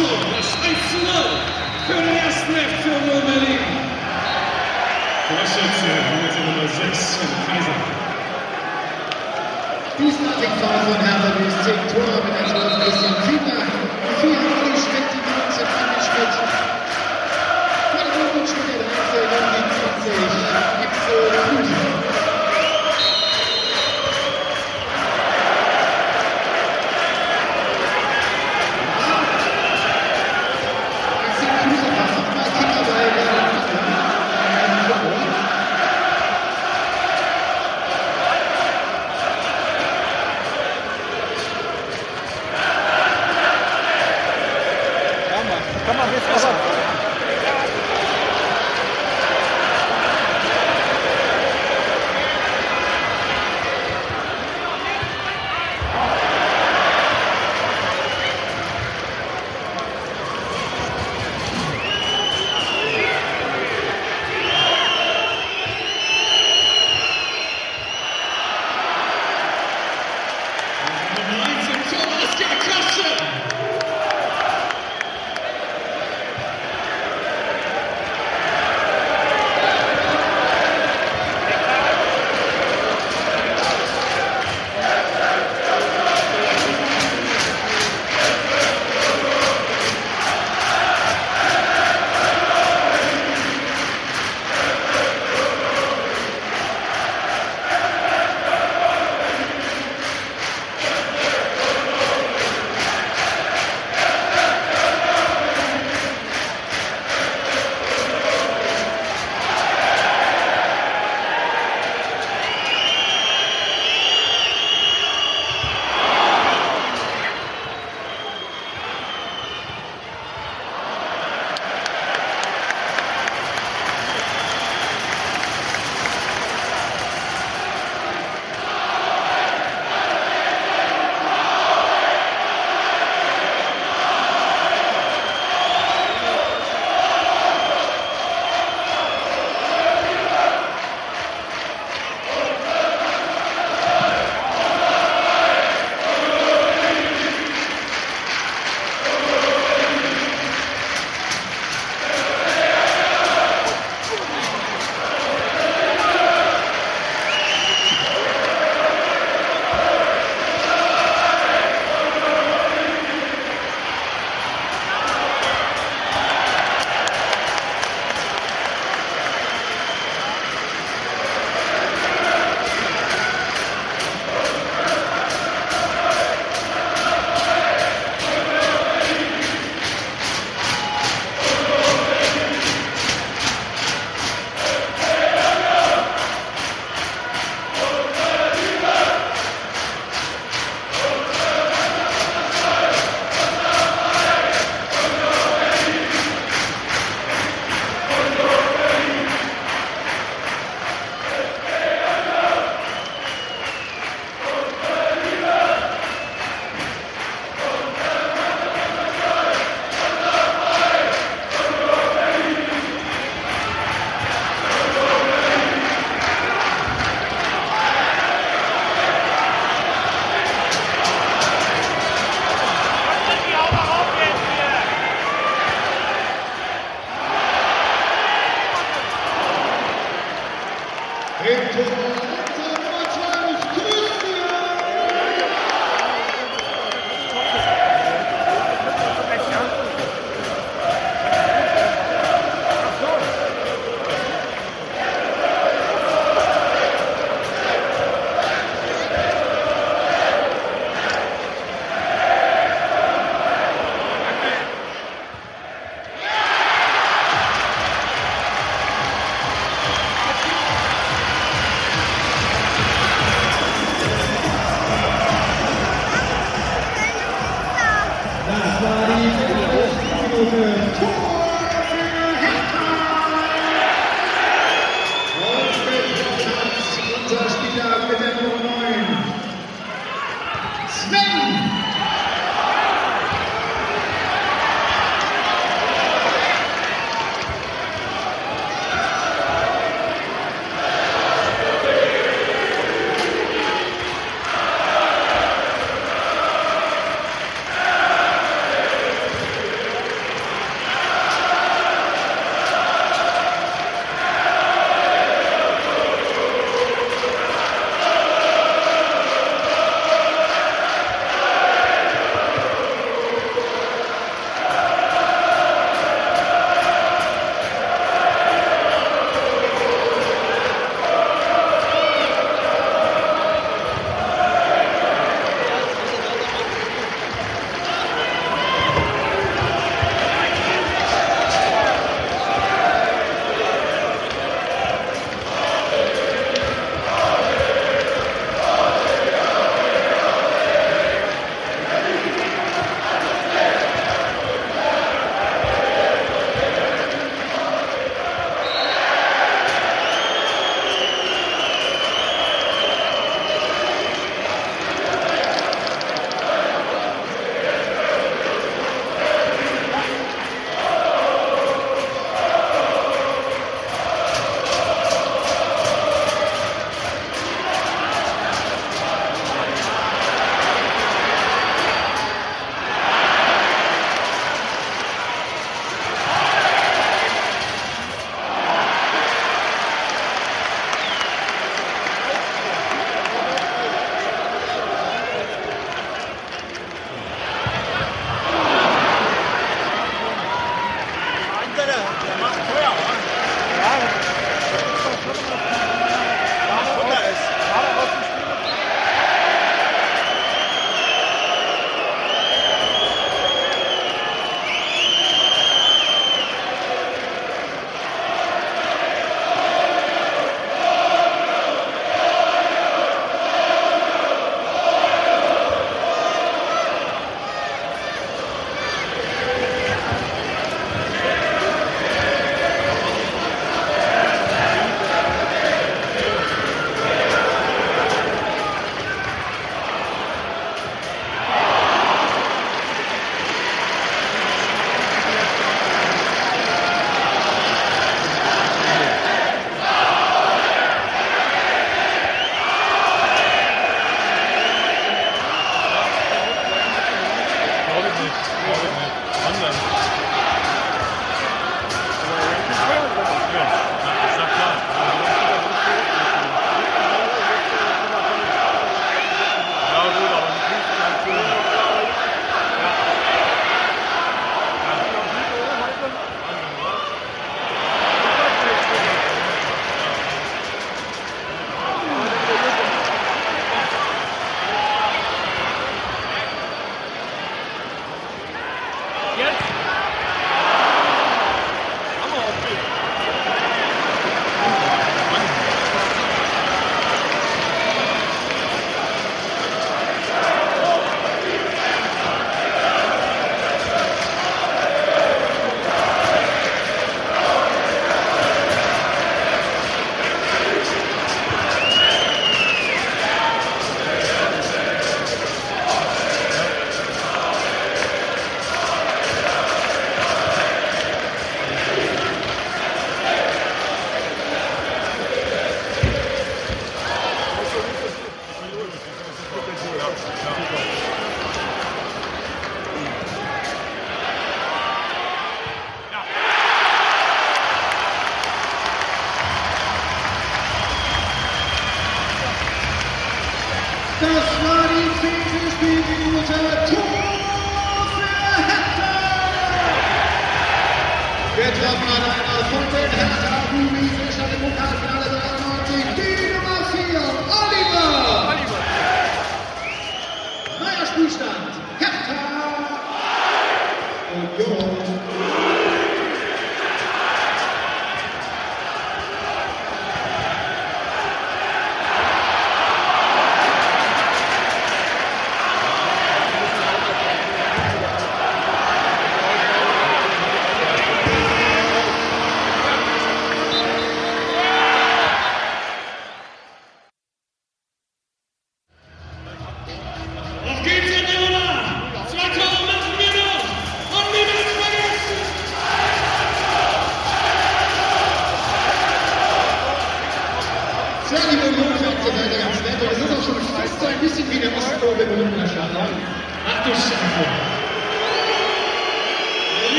Turmes 1-0 für den ersten FC Berlin. Torschütze, Minute Nummer 6 von Kaiser. Diesmalig Tor von Hertha BSC, Tore mit der Schluss Christian Fiedler. Vamos ver se ela Retorno.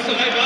Die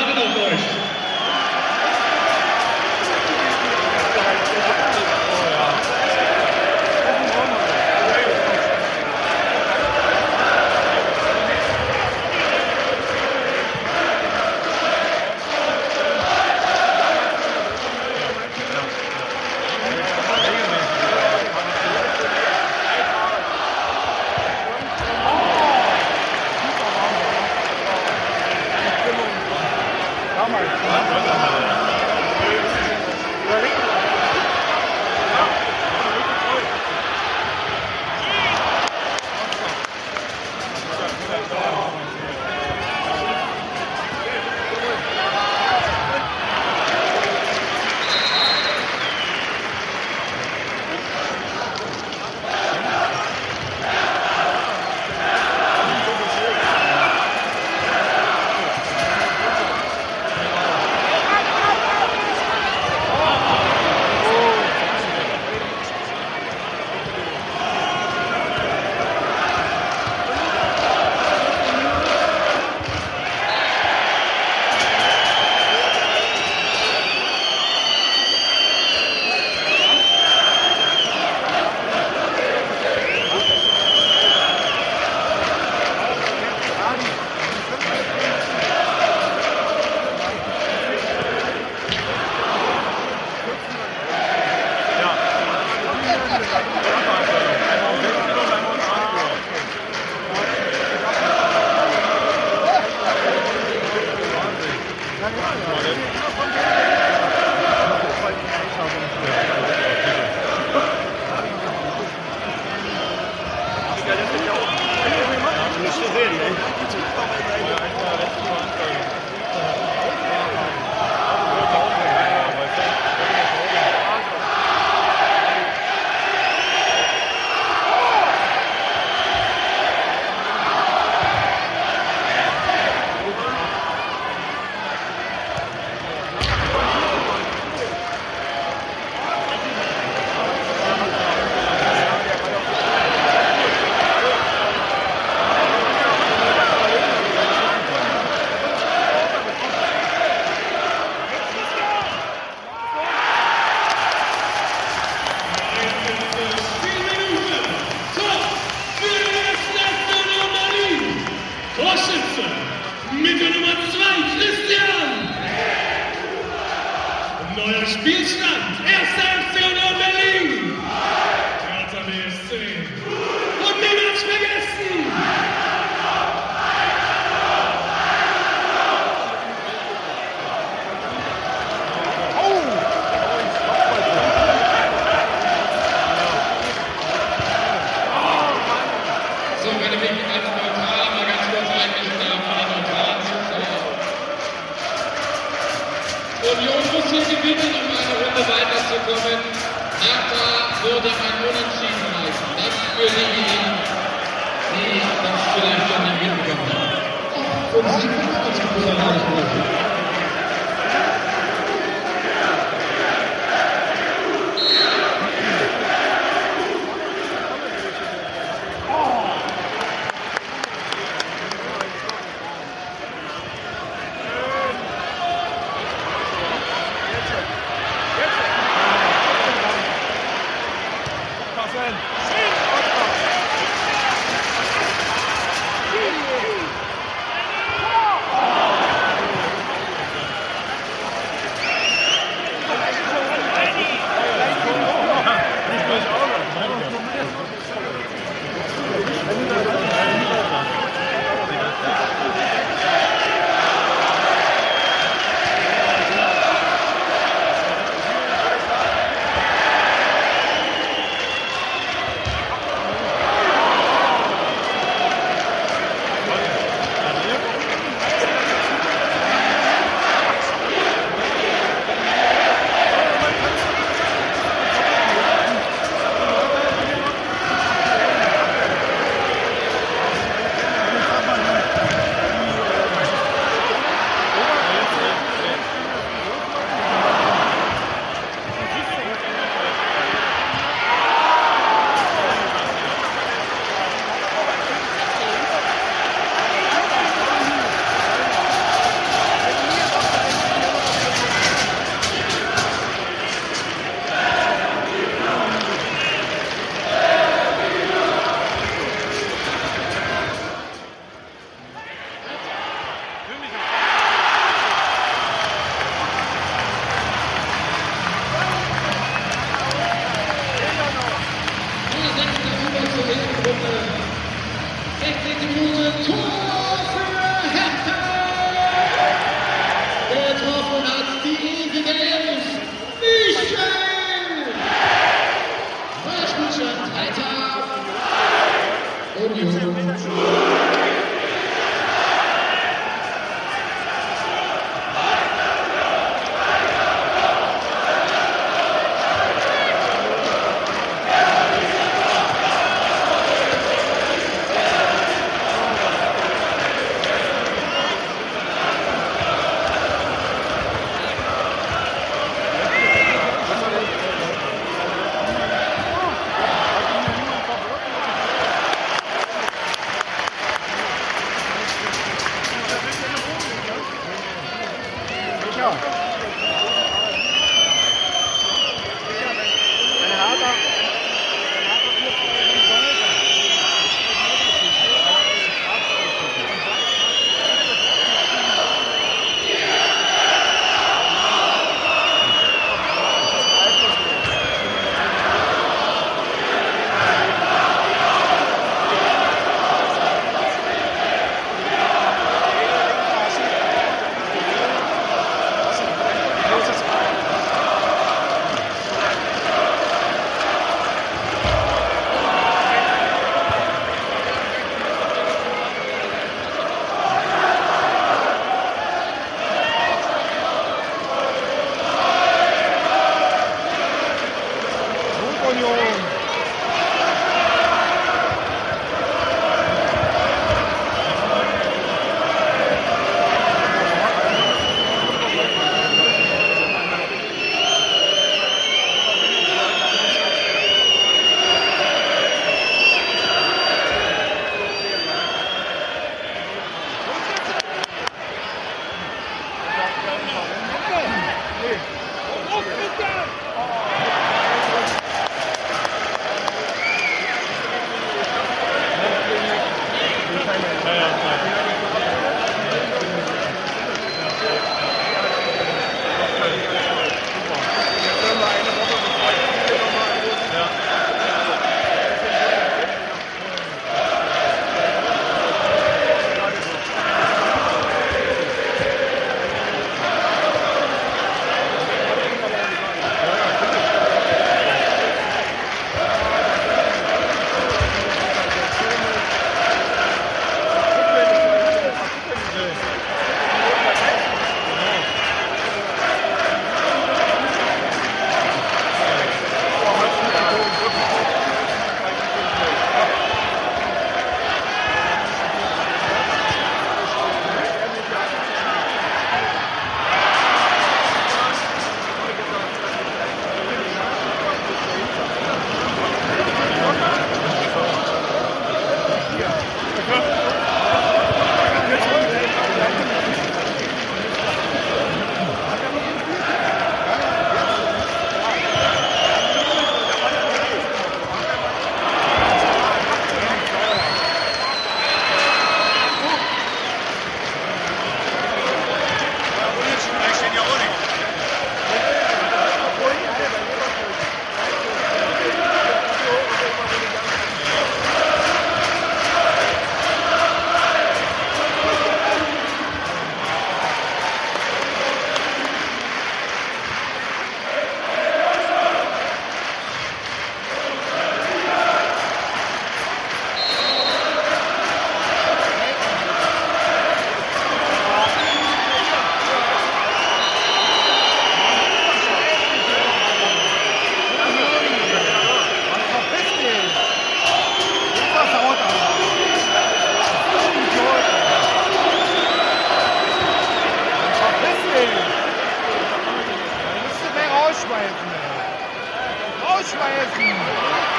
Hoş Bayezid.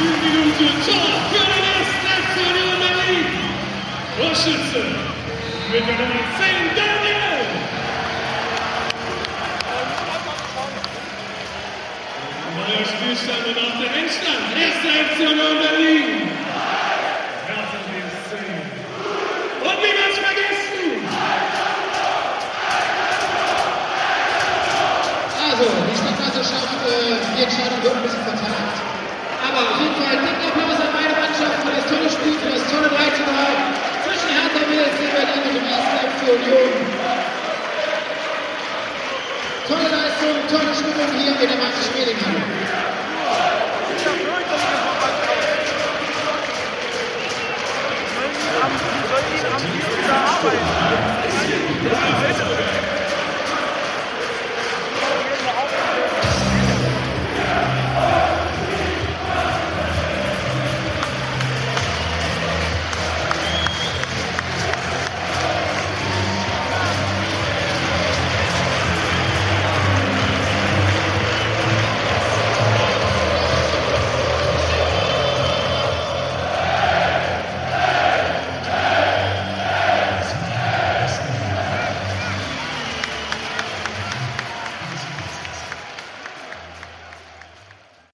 Minuten Tor für den ersten FC Union Berlin. Torschütze mit der Nummer 10 Daniel. Neuer Spielstand und auch der Endstand. Erster FC Union Berlin. Und niemals vergessen! Also, die Stadtklasse schafft äh, die Entscheidung wird ein bisschen Zone 13,5 zwischen Hertha BSC Berlin und dem ersten Union. Tolle Leistung, tolle Stimmung hier in der Max Schmelinghall.